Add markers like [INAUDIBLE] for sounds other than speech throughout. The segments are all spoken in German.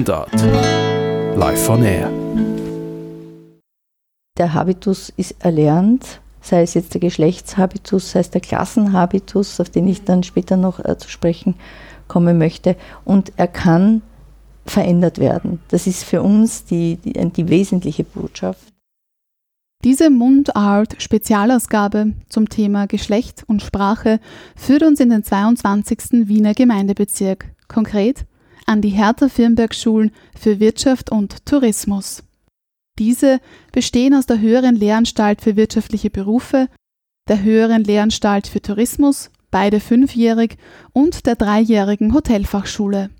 Mundart. Live on Air. Der Habitus ist erlernt, sei es jetzt der Geschlechtshabitus, sei es der Klassenhabitus, auf den ich dann später noch äh, zu sprechen kommen möchte. Und er kann verändert werden. Das ist für uns die, die, die wesentliche Botschaft. Diese Mundart-Spezialausgabe zum Thema Geschlecht und Sprache führt uns in den 22. Wiener Gemeindebezirk, konkret an die Hertha-Firnberg-Schulen für Wirtschaft und Tourismus. Diese bestehen aus der Höheren Lehranstalt für wirtschaftliche Berufe, der Höheren Lehranstalt für Tourismus, beide fünfjährig, und der dreijährigen Hotelfachschule.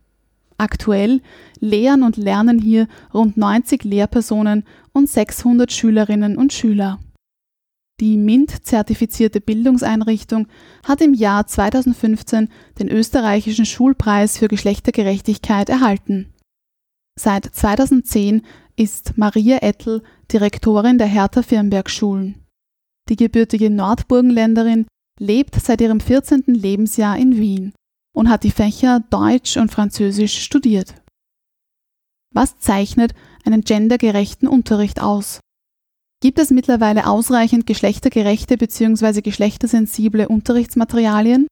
Aktuell lehren und lernen hier rund 90 Lehrpersonen und 600 Schülerinnen und Schüler. Die MINT-zertifizierte Bildungseinrichtung hat im Jahr 2015 den österreichischen Schulpreis für Geschlechtergerechtigkeit erhalten. Seit 2010 ist Maria Ettel Direktorin der Hertha-Firnberg-Schulen. Die gebürtige Nordburgenländerin lebt seit ihrem 14. Lebensjahr in Wien und hat die Fächer Deutsch und Französisch studiert. Was zeichnet einen gendergerechten Unterricht aus? Gibt es mittlerweile ausreichend geschlechtergerechte bzw. geschlechtersensible Unterrichtsmaterialien?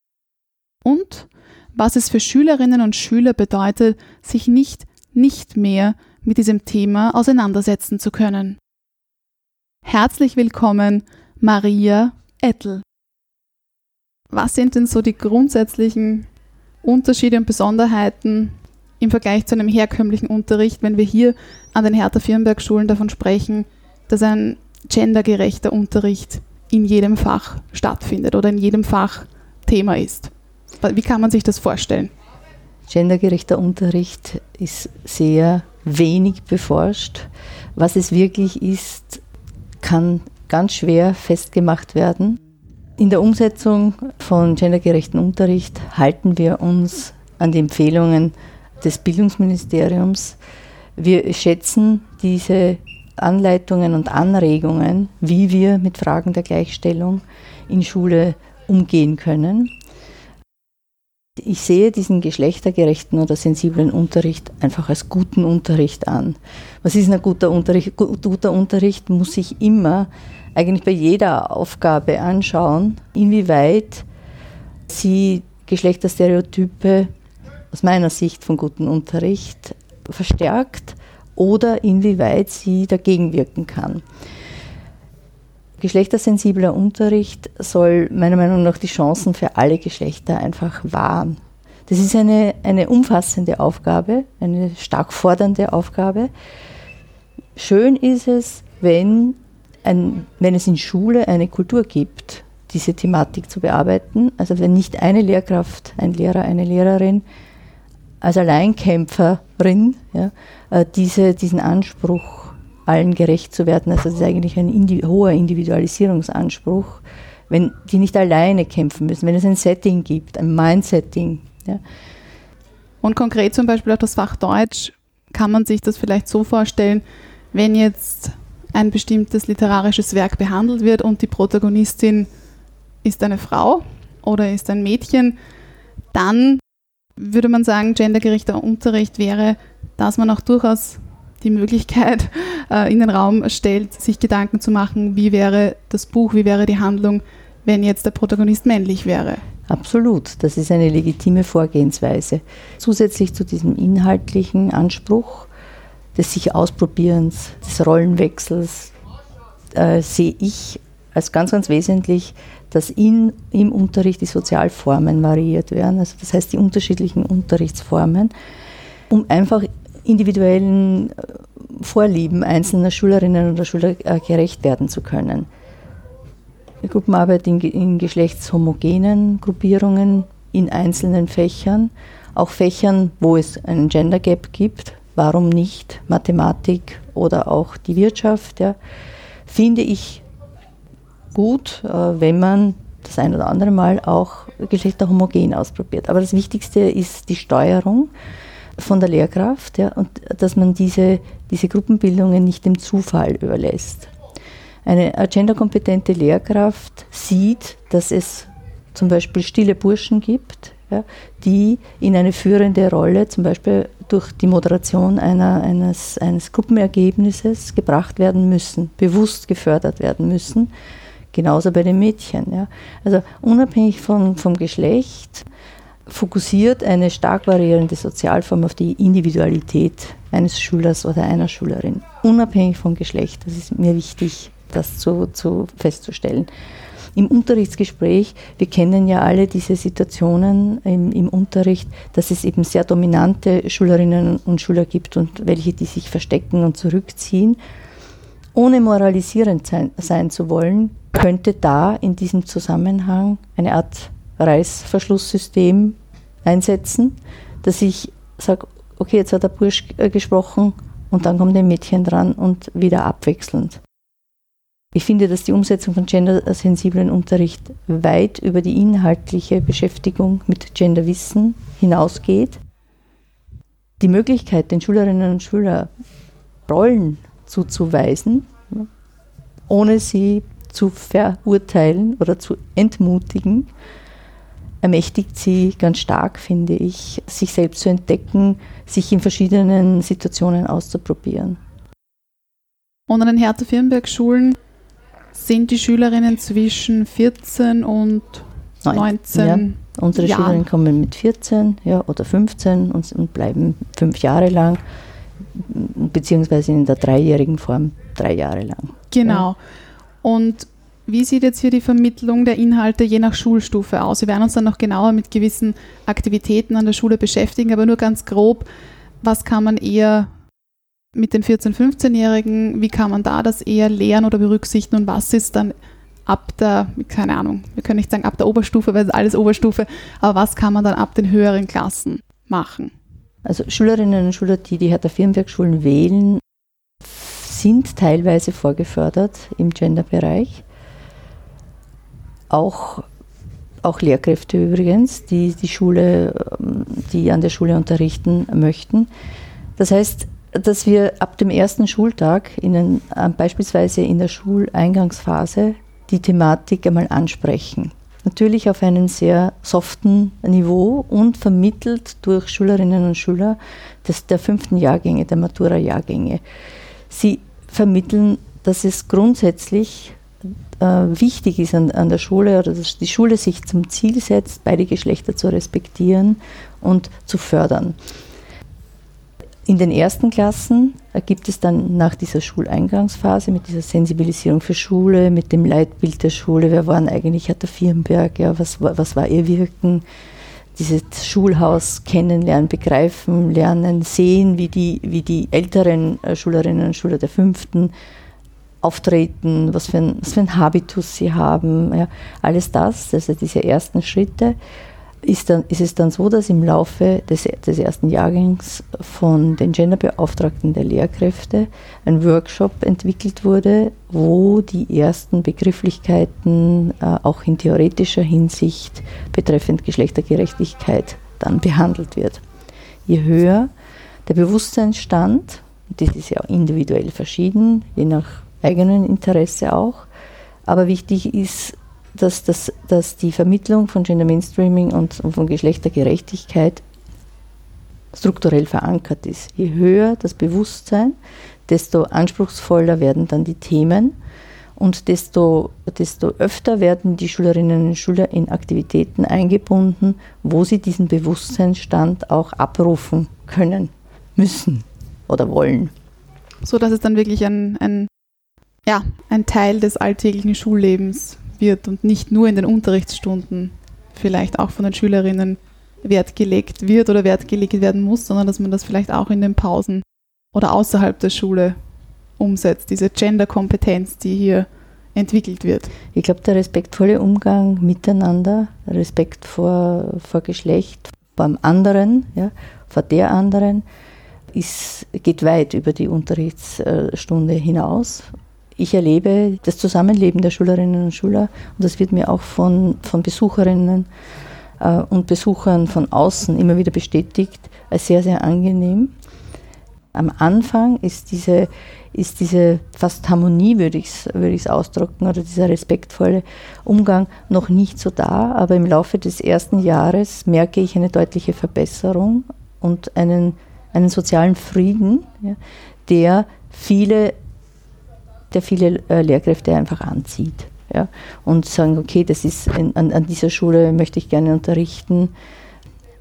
Und was es für Schülerinnen und Schüler bedeutet, sich nicht nicht mehr mit diesem Thema auseinandersetzen zu können. Herzlich willkommen, Maria Ettel. Was sind denn so die grundsätzlichen Unterschiede und Besonderheiten im Vergleich zu einem herkömmlichen Unterricht, wenn wir hier an den Hertha-Firnberg-Schulen davon sprechen, dass ein gendergerechter Unterricht in jedem Fach stattfindet oder in jedem Fach Thema ist. Wie kann man sich das vorstellen? Gendergerechter Unterricht ist sehr wenig beforscht. Was es wirklich ist, kann ganz schwer festgemacht werden. In der Umsetzung von gendergerechten Unterricht halten wir uns an die Empfehlungen des Bildungsministeriums. Wir schätzen diese Anleitungen und Anregungen, wie wir mit Fragen der Gleichstellung in Schule umgehen können. Ich sehe diesen geschlechtergerechten oder sensiblen Unterricht einfach als guten Unterricht an. Was ist ein guter Unterricht? Guter Unterricht muss sich immer eigentlich bei jeder Aufgabe anschauen, inwieweit sie Geschlechterstereotype aus meiner Sicht von gutem Unterricht verstärkt oder inwieweit sie dagegen wirken kann. Geschlechtersensibler Unterricht soll meiner Meinung nach die Chancen für alle Geschlechter einfach wahren. Das ist eine, eine umfassende Aufgabe, eine stark fordernde Aufgabe. Schön ist es, wenn, ein, wenn es in Schule eine Kultur gibt, diese Thematik zu bearbeiten. Also wenn nicht eine Lehrkraft, ein Lehrer, eine Lehrerin als Alleinkämpferin ja, äh, diese, diesen Anspruch, allen gerecht zu werden, also das ist eigentlich ein indi hoher Individualisierungsanspruch, wenn die nicht alleine kämpfen müssen, wenn es ein Setting gibt, ein Mindsetting. Ja. Und konkret zum Beispiel auch das Fach Deutsch, kann man sich das vielleicht so vorstellen, wenn jetzt ein bestimmtes literarisches Werk behandelt wird und die Protagonistin ist eine Frau oder ist ein Mädchen, dann würde man sagen, gendergerechter Unterricht wäre, dass man auch durchaus die Möglichkeit [LAUGHS] äh, in den Raum stellt, sich Gedanken zu machen, wie wäre das Buch, wie wäre die Handlung, wenn jetzt der Protagonist männlich wäre. Absolut, das ist eine legitime Vorgehensweise. Zusätzlich zu diesem inhaltlichen Anspruch des sich Ausprobierens, des Rollenwechsels, äh, sehe ich als ganz, ganz wesentlich dass in, im Unterricht die Sozialformen variiert werden, also das heißt die unterschiedlichen Unterrichtsformen, um einfach individuellen äh, Vorlieben einzelner Schülerinnen oder Schüler äh, gerecht werden zu können. Gruppenarbeit in, in geschlechtshomogenen Gruppierungen, in einzelnen Fächern, auch Fächern, wo es einen Gender Gap gibt, warum nicht Mathematik oder auch die Wirtschaft, ja, finde ich gut, äh, wenn man das ein oder andere Mal auch geschlechterhomogen ausprobiert. Aber das Wichtigste ist die Steuerung von der Lehrkraft ja, und dass man diese, diese Gruppenbildungen nicht dem Zufall überlässt. Eine genderkompetente Lehrkraft sieht, dass es zum Beispiel stille Burschen gibt, ja, die in eine führende Rolle, zum Beispiel durch die Moderation einer, eines, eines Gruppenergebnisses gebracht werden müssen, bewusst gefördert werden müssen. Genauso bei den Mädchen. Ja. Also unabhängig vom, vom Geschlecht fokussiert eine stark variierende Sozialform auf die Individualität eines Schülers oder einer Schülerin, unabhängig vom Geschlecht. Das ist mir wichtig, das zu, zu festzustellen im Unterrichtsgespräch, wir kennen ja alle diese Situationen im, im, Unterricht, dass es eben sehr dominante Schülerinnen und Schüler gibt und welche, die sich verstecken und zurückziehen. Ohne moralisierend sein, sein zu wollen, könnte da in diesem Zusammenhang eine Art Reißverschlusssystem einsetzen, dass ich sage, okay, jetzt hat der Bursch äh, gesprochen und dann kommt ein Mädchen dran und wieder abwechselnd. Ich finde, dass die Umsetzung von gendersensiblen Unterricht weit über die inhaltliche Beschäftigung mit Genderwissen hinausgeht. Die Möglichkeit, den Schülerinnen und Schülern Rollen zuzuweisen, ohne sie zu verurteilen oder zu entmutigen, ermächtigt sie ganz stark, finde ich, sich selbst zu entdecken, sich in verschiedenen Situationen auszuprobieren. Und an den Hertha-Firnberg-Schulen sind die Schülerinnen zwischen 14 und 19 ja, Unsere Jahren. Schülerinnen kommen mit 14 ja, oder 15 und, und bleiben fünf Jahre lang, beziehungsweise in der dreijährigen Form drei Jahre lang. Genau. Ja. Und wie sieht jetzt hier die Vermittlung der Inhalte je nach Schulstufe aus? Wir werden uns dann noch genauer mit gewissen Aktivitäten an der Schule beschäftigen, aber nur ganz grob, was kann man eher mit den 14-, 15-Jährigen, wie kann man da das eher lernen oder berücksichtigen und was ist dann ab der, keine Ahnung, wir können nicht sagen ab der Oberstufe, weil es alles Oberstufe, aber was kann man dann ab den höheren Klassen machen? Also Schülerinnen und Schüler, die die Hertha-Firnberg-Schulen wählen, sind teilweise vorgefördert im Gender-Bereich. Auch, auch Lehrkräfte übrigens, die die Schule, die an der Schule unterrichten möchten. Das heißt, dass wir ab dem ersten Schultag in äh, beispielsweise in der Schuleingangsphase die Thematik einmal ansprechen. Natürlich auf einem sehr soften Niveau und vermittelt durch Schülerinnen und Schüler des, der fünften Jahrgänge, der Matura-Jahrgänge. Sie vermitteln, dass es grundsätzlich äh, wichtig ist an, an der Schule oder dass die Schule sich zum Ziel setzt, beide Geschlechter zu respektieren und zu fördern. In den ersten Klassen gibt es dann nach dieser Schuleingangsphase mit dieser Sensibilisierung für Schule, mit dem Leitbild der Schule, wer waren eigentlich Hertha Firnberg, ja, was, was war ihr Wirken, dieses Schulhaus kennenlernen, begreifen, lernen, sehen, wie die, wie die älteren äh, Schülerinnen und Schüler der fünften auftreten, was für ein, was für ein Habitus sie haben, ja, alles das, also diese ersten Schritte ist, dann, ist es dann so, dass im Laufe des, des ersten Jahrgangs von den Genderbeauftragten der Lehrkräfte ein Workshop entwickelt wurde, wo die ersten Begrifflichkeiten äh, auch in theoretischer Hinsicht betreffend Geschlechtergerechtigkeit dann behandelt wird. Je höher der Bewusstseinsstand, das ist ja individuell verschieden, je nach eigenem Interesse auch, aber wichtig ist, dass, das, dass die Vermittlung von Gender Mainstreaming und, und von Geschlechtergerechtigkeit strukturell verankert ist. Je höher das Bewusstsein, desto anspruchsvoller werden dann die Themen und desto, desto öfter werden die Schülerinnen und Schüler in Aktivitäten eingebunden, wo sie diesen Bewusstseinsstand auch abrufen können, müssen oder wollen. So dass es dann wirklich ein, ein, ja, ein Teil des alltäglichen Schullebens wird und nicht nur in den Unterrichtsstunden vielleicht auch von den Schülerinnen Wert gelegt wird oder Wert gelegt werden muss, sondern dass man das vielleicht auch in den Pausen oder außerhalb der Schule umsetzt, diese Gender-Kompetenz, die hier entwickelt wird. Ich glaube, der respektvolle Umgang miteinander, Respekt vor, vor Geschlecht, beim anderen, ja, vor der anderen, ist, geht weit über die Unterrichtsstunde hinaus ich erlebe das Zusammenleben der Schülerinnen und Schüler und das wird mir auch von, von Besucherinnen äh, und Besuchern von außen immer wieder bestätigt als sehr, sehr angenehm. Am Anfang ist diese, ist diese fast Harmonie, würde ich es würd ausdrücken, oder dieser respektvolle Umgang noch nicht so da, aber im Laufe des ersten Jahres merke ich eine deutliche Verbesserung und einen, einen sozialen Frieden, ja, der viele, der viele äh, Lehrkräfte einfach anzieht. Ja, und sagen, okay, das ist in, an, an dieser Schule möchte ich gerne unterrichten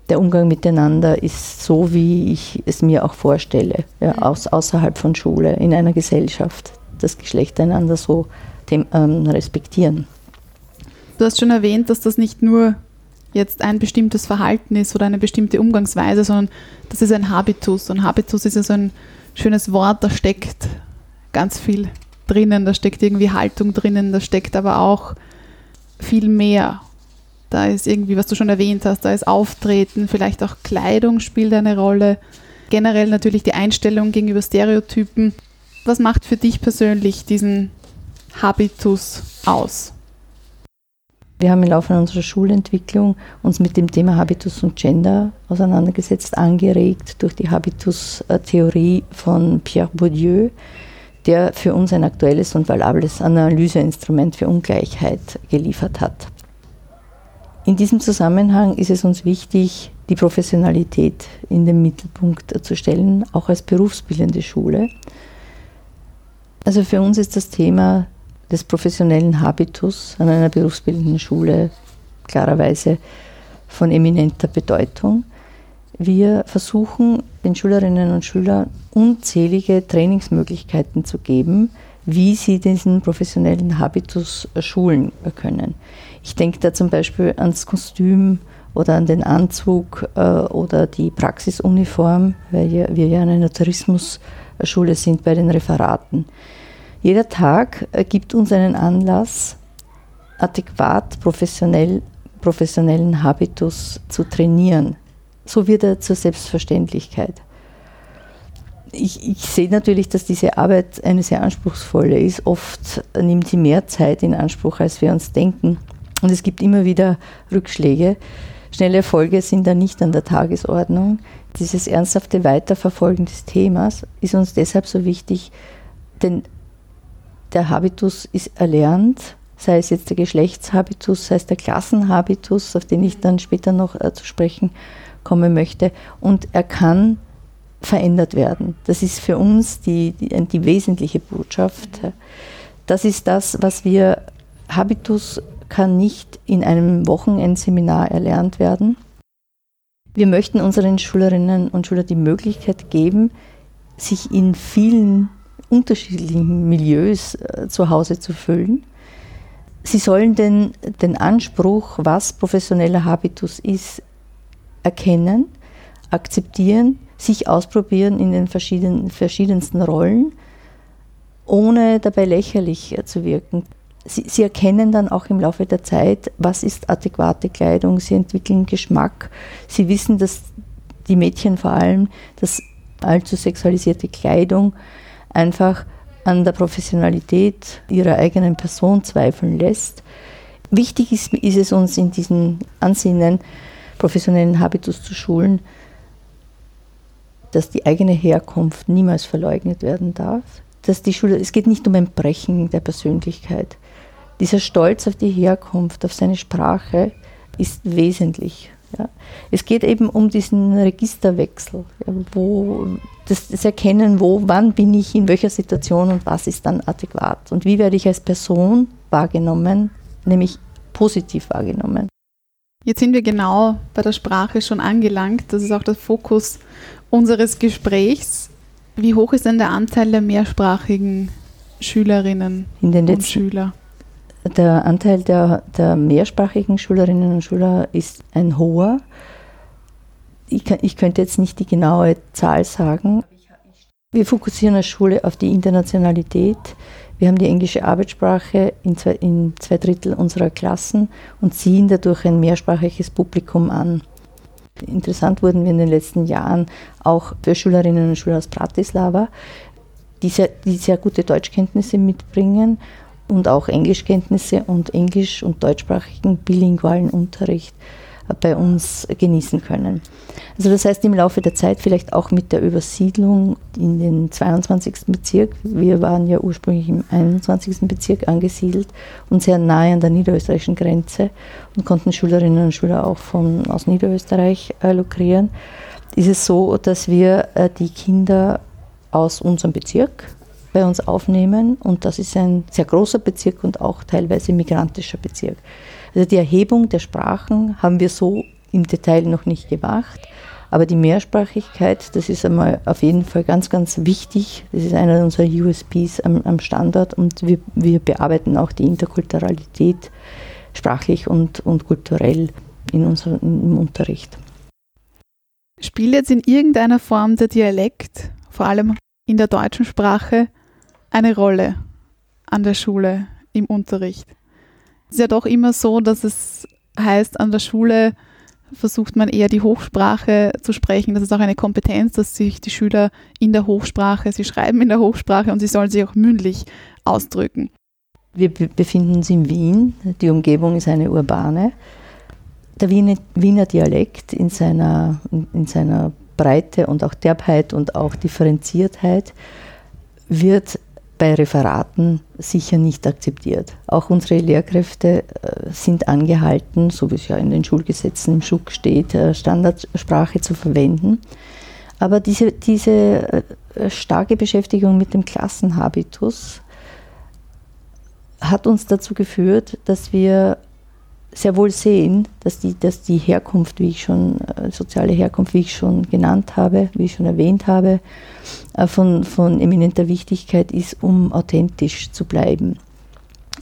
der Umgang miteinander ist so, wie ich es mir auch vorstelle, ja, mhm. aus, außerhalb von Schule, in einer Gesellschaft, das Geschlecht einander so dem, ähm, respektieren. Du hast schon erwähnt, dass das nicht nur jetzt ein bestimmtes Verhalten ist oder eine bestimmte Umgangsweise, sondern das ist ein Habitus. Und Habitus ist ja so ein schönes Wort, da steckt ganz viel drinnen, da steckt irgendwie Haltung drinnen, da steckt aber auch viel mehr. Da ist irgendwie, was du schon erwähnt hast, da ist Auftreten, vielleicht auch Kleidung spielt eine Rolle. Generell natürlich die Einstellung gegenüber Stereotypen. Was macht für dich persönlich diesen Habitus aus? Wir haben im Laufe unserer Schulentwicklung uns mit dem Thema Habitus und Gender auseinandergesetzt, angeregt durch die Habitus-Theorie von Pierre Bourdieu, der für uns ein aktuelles und valables Analyseinstrument für Ungleichheit geliefert hat. In diesem Zusammenhang ist es uns wichtig, die Professionalität in den Mittelpunkt zu stellen, auch als berufsbildende Schule. Also für uns ist das Thema des professionellen Habitus an einer berufsbildenden Schule klarerweise von eminenter Bedeutung. Wir versuchen den Schülerinnen und Schülern unzählige Trainingsmöglichkeiten zu geben, wie sie diesen professionellen Habitus schulen können. Ich denke da zum Beispiel ans Kostüm oder an den Anzug äh, oder die Praxisuniform, weil wir ja eine Tourismusschule sind bei den Referaten. Jeder Tag äh, gibt uns einen Anlass, adäquat professionell, professionellen Habitus zu trainieren. So wird er zur Selbstverständlichkeit. Ich, ich, sehe natürlich, dass diese Arbeit eine sehr anspruchsvolle ist. Oft nimmt sie mehr Zeit in Anspruch, als wir uns denken. Und es gibt immer wieder Rückschläge. Schnelle Erfolge sind da nicht an der Tagesordnung. Dieses ernsthafte Weiterverfolgen des Themas ist uns deshalb so wichtig, denn der Habitus ist erlernt, sei es jetzt der Geschlechtshabitus, sei es der Klassenhabitus, auf den ich dann später noch äh, zu sprechen kommen möchte. Und er kann verändert werden. Das ist für uns die, die, die wesentliche Botschaft. Das ist das, was wir Habitus kann nicht in einem Wochenendseminar erlernt werden. Wir möchten unseren Schülerinnen und Schülern die Möglichkeit geben, sich in vielen unterschiedlichen Milieus äh, zu Hause zu fühlen. Sie sollen den, den Anspruch, was professioneller Habitus ist, erkennen, akzeptieren, sich ausprobieren in den verschiedenen, verschiedensten Rollen, ohne dabei lächerlich zu wirken. Sie, sie, erkennen dann auch im Laufe der Zeit, was ist adäquate Kleidung. Sie entwickeln Geschmack. Sie wissen, dass die Mädchen vor allem, dass allzu sexualisierte Kleidung einfach an der Professionalität ihrer eigenen Person zweifeln lässt. Wichtig ist, ist es uns in diesen Ansinnen, professionellen Habitus zu schulen, dass die eigene Herkunft niemals verleugnet werden darf. Dass die Schule, es geht nicht um ein Brechen der Persönlichkeit. Dieser Stolz auf die Herkunft, auf seine Sprache ist wesentlich. Ja. Es geht eben um diesen Registerwechsel, wo das, das, Erkennen, wo, wann bin ich in welcher Situation und was ist dann adäquat und wie werde ich als Person wahrgenommen, nämlich positiv wahrgenommen. Jetzt sind wir genau bei der Sprache schon angelangt. Das ist auch der Fokus unseres Gesprächs. Wie hoch ist denn der Anteil der mehrsprachigen Schülerinnen und Schüler? Der Anteil der, der mehrsprachigen Schülerinnen und Schüler ist ein hoher. Ich, kann, ich könnte jetzt nicht die genaue Zahl sagen. Wir fokussieren als Schule auf die Internationalität. Wir haben die englische Arbeitssprache in zwei, in zwei Drittel unserer Klassen und ziehen dadurch ein mehrsprachiges Publikum an. Interessant wurden wir in den letzten Jahren auch für Schülerinnen und Schüler aus Bratislava, die sehr, die sehr gute Deutschkenntnisse mitbringen und auch Englischkenntnisse und englisch- und deutschsprachigen bilingualen Unterricht. Bei uns genießen können. Also das heißt im Laufe der Zeit vielleicht auch mit der Übersiedlung in den 22. Bezirk. Wir waren ja ursprünglich im 21. Bezirk angesiedelt und sehr nahe an der niederösterreichischen Grenze und konnten Schülerinnen und Schüler auch von, aus Niederösterreich äh, lukrieren. Ist es so, dass wir äh, die Kinder aus unserem Bezirk bei uns aufnehmen und das ist ein sehr großer Bezirk und auch teilweise migrantischer Bezirk. Also die Erhebung der Sprachen haben wir so im Detail noch nicht gemacht. Aber die Mehrsprachigkeit, das ist einmal auf jeden Fall ganz, ganz wichtig. Das ist einer unserer USPs am, am Standort und wir, wir bearbeiten auch die Interkulturalität sprachlich und, und kulturell in unserem Unterricht. Spielt jetzt in irgendeiner Form der Dialekt, vor allem in der deutschen Sprache, eine Rolle an der Schule im Unterricht? Es ist ja doch immer so, dass es heißt, an der Schule versucht man eher die Hochsprache zu sprechen. Das ist auch eine Kompetenz, dass sich die Schüler in der Hochsprache, sie schreiben in der Hochsprache und sie sollen sich auch mündlich ausdrücken. Wir befinden uns in Wien. Die Umgebung ist eine urbane. Der Wiener Dialekt in seiner, in seiner Breite und auch Derbheit und auch Differenziertheit wird bei Referaten sicher nicht akzeptiert. Auch unsere Lehrkräfte äh, sind angehalten, so wie es ja in den Schulgesetzen im Schuck steht, äh, Standardsprache zu verwenden. Aber diese, diese äh, starke Beschäftigung mit dem Klassenhabitus hat uns dazu geführt, dass wir sehr wohl sehen, dass die, dass die Herkunft, wie ich schon, äh, soziale Herkunft, wie ich schon genannt habe, wie ich schon erwähnt habe, äh, von, von eminenter Wichtigkeit ist, um authentisch zu bleiben.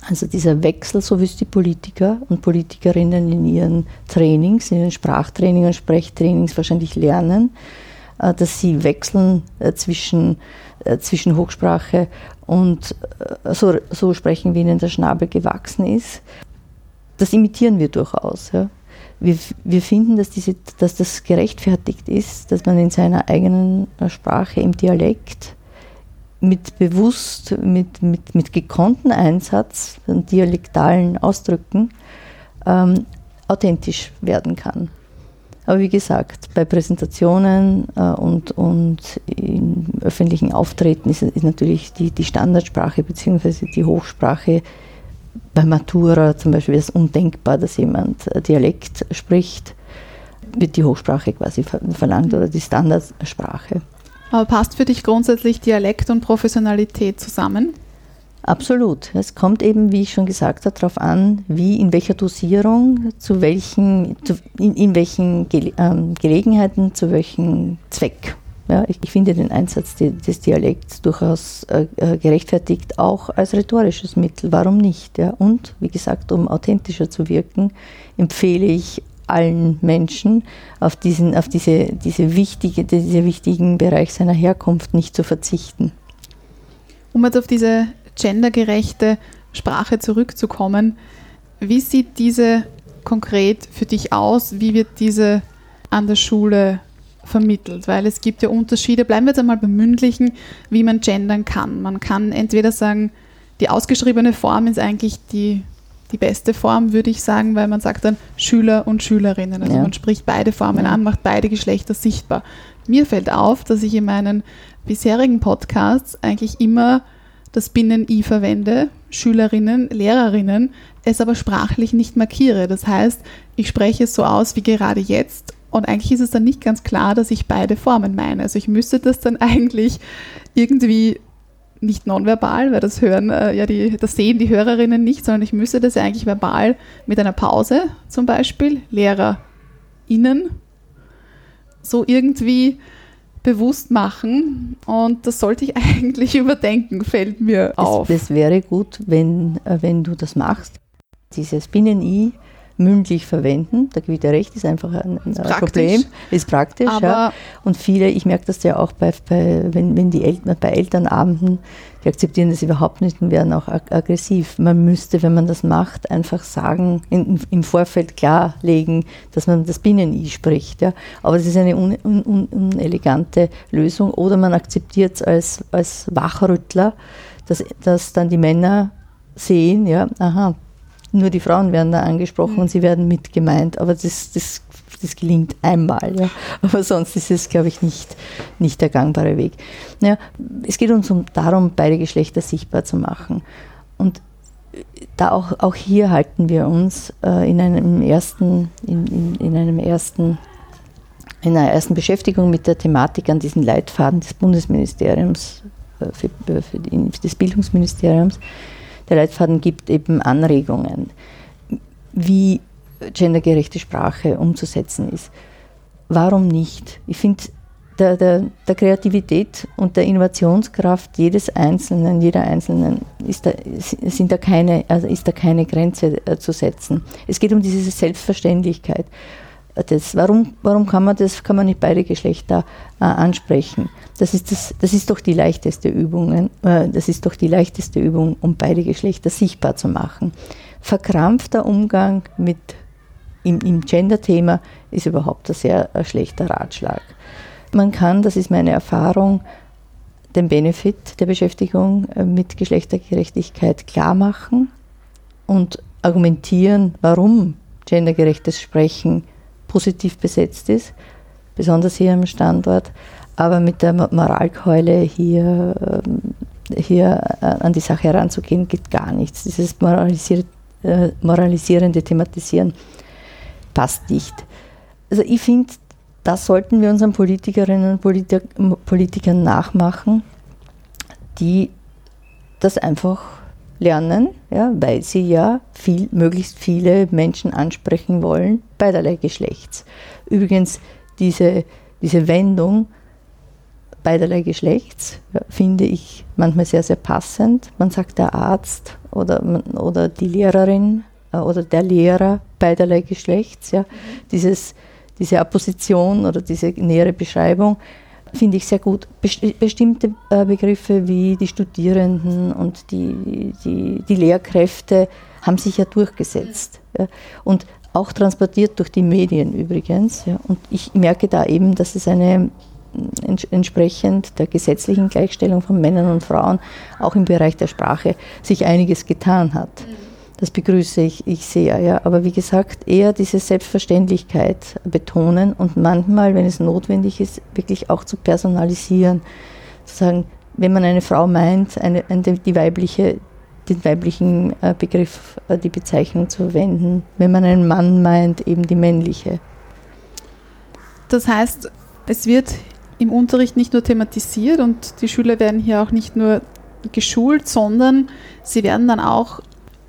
Also dieser Wechsel, so wie es die Politiker und Politikerinnen in ihren Trainings, in ihren Sprachtrainings und Sprechtrainings wahrscheinlich lernen, äh, dass sie wechseln zwischen, zwischen Hochsprache und so, so sprechen, wie ihnen der Schnabel gewachsen ist das imitieren wir durchaus. Ja. Wir, wir finden, dass, diese, dass das gerechtfertigt ist, dass man in seiner eigenen Sprache, im Dialekt, mit bewusst, mit, mit, mit gekonnten Einsatz von dialektalen Ausdrücken ähm, authentisch werden kann. Aber wie gesagt, bei Präsentationen äh, und, und in öffentlichen Auftreten ist, ist natürlich die, die Standardsprache bzw. die Hochsprache bei Matura zum Beispiel ist es undenkbar, dass jemand Dialekt spricht, wird die Hochsprache quasi verlangt oder die Standardsprache. Aber passt für dich grundsätzlich Dialekt und Professionalität zusammen? Absolut. Es kommt eben, wie ich schon gesagt habe, darauf an, wie, in welcher Dosierung, zu welchen, zu, in, in, welchen Ge ähm, Gelegenheiten, zu welchem Zweck. Ja, ich, ich, finde den Einsatz de, des Dialekts durchaus äh, äh, gerechtfertigt, auch als rhetorisches Mittel. Warum nicht? Ja? Und wie gesagt, um authentischer zu wirken, empfehle ich allen Menschen, auf diesen, auf diese, diese wichtige, diese wichtigen Bereich seiner Herkunft nicht zu verzichten. Um jetzt auf diese gendergerechte Sprache zurückzukommen, wie sieht diese konkret für dich aus? Wie wird diese an der Schule vermittelt, weil es gibt ja Unterschiede, bleiben wir jetzt einmal beim mündlichen, wie man gendern kann. Man kann entweder sagen, die ausgeschriebene Form ist eigentlich die, die beste Form, würde ich sagen, weil man sagt dann Schüler und Schülerinnen. Also ja. man spricht beide Formen ja. an, macht beide Geschlechter sichtbar. Mir fällt auf, dass ich in meinen bisherigen Podcasts eigentlich immer das Binnen-I verwende, Schülerinnen, Lehrerinnen, es aber sprachlich nicht markiere. Das heißt, ich spreche es so aus wie gerade jetzt und eigentlich ist es dann nicht ganz klar, dass ich beide Formen meine. Also ich müsste das dann eigentlich irgendwie nicht nonverbal, weil das hören äh, ja die, das sehen die Hörerinnen nicht, sondern ich müsste das ja eigentlich verbal mit einer Pause zum Beispiel, LehrerInnen, so irgendwie bewusst machen und das sollte ich [LAUGHS] eigentlich überdenken, fällt mir auf. Es, wäre gut, wenn, äh, wenn du das machst. Dieses Binnen-I mündlich verwenden. Da gebe ich dir recht, ist einfach ein, ein ist Problem. Ist praktisch. Ja. Und viele, ich merke das ja auch bei, bei wenn, wenn die Eltern, bei Elternabenden, die akzeptieren das überhaupt nicht und werden auch ag aggressiv. Man müsste, wenn man das macht, einfach sagen, in, im Vorfeld klarlegen, dass man das Binnen-I spricht. Ja. Aber das ist eine unelegante un, un, Lösung. Oder man akzeptiert es als, als Wachrüttler, dass, dass dann die Männer sehen, ja, aha, nur die Frauen werden da angesprochen Mhm. und sie werden mit gemeint, aber das, das, das gelingt einmal. Ja. Aber sonst ist es, glaube ich, nicht, nicht der gangbare Weg. Naja, es geht uns um, darum, beide Geschlechter sichtbar zu machen. Und da auch, auch hier halten wir uns äh, in einem ersten, in, in, in einem ersten, in einer ersten Beschäftigung mit der Thematik an diesen Leitfaden des Bundesministeriums, äh, für, für die, des Bildungsministeriums. Der Leitfaden gibt eben Anregungen, wie gendergerechte Sprache umzusetzen ist. Warum nicht? Ich finde, der, der, der Kreativität und der Innovationskraft jedes Einzelnen, jeder Einzelnen ist da, sind da keine, also ist da keine Grenze äh, zu setzen. Es geht um diese Selbstverständlichkeit. Das, warum, warum kann man das, kann man nicht beide Geschlechter äh, ansprechen? Das ist, das, das ist doch die leichteste Übung, äh, das ist doch die leichteste Übung, um beide Geschlechter sichtbar zu machen. Verkrampfter Umgang mit im, im Gender-Thema ist überhaupt ein sehr ein schlechter Ratschlag. Man kann, das ist meine Erfahrung, den Benefit der Beschäftigung äh, mit Geschlechtergerechtigkeit klar machen und argumentieren, warum gendergerechtes Sprechen positiv besetzt ist, besonders hier am Standort, aber mit der Moralkeule hier, ähm, hier äh, an die Sache heranzugehen, geht gar nichts. Dieses äh, moralisierende Thematisieren passt nicht. Also ich finde, das sollten wir unseren Politikerinnen und Politik Politikern nachmachen, die das einfach lernen, ja, weil sie ja viel, möglichst viele Menschen ansprechen wollen, beiderlei Geschlechts. Übrigens, diese, diese Wendung beiderlei Geschlechts ja, finde ich manchmal sehr, sehr passend. Man sagt der Arzt oder, oder die Lehrerin äh, oder der Lehrer beiderlei Geschlechts. Ja. Dieses, diese Apposition oder diese nähere Beschreibung finde ich sehr gut. Bestimmte äh, Begriffe wie die Studierenden und die, die, die Lehrkräfte haben sich ja durchgesetzt. Ja. Und auch transportiert durch die Medien übrigens. Ja. Und ich merke da eben, dass es eine entsprechend der gesetzlichen Gleichstellung von Männern und Frauen auch im Bereich der Sprache sich einiges getan hat. Das begrüße ich, ich sehr. Ja. Aber wie gesagt, eher diese Selbstverständlichkeit betonen und manchmal, wenn es notwendig ist, wirklich auch zu personalisieren. Zu sagen, wenn man eine Frau meint, eine, die weibliche, den weiblichen äh, Begriff, äh, die Bezeichnung zu verwenden. Wenn man einen Mann meint, eben die männliche. Das heißt, es wird im Unterricht nicht nur thematisiert und die Schüler werden hier auch nicht nur geschult, sondern sie werden dann auch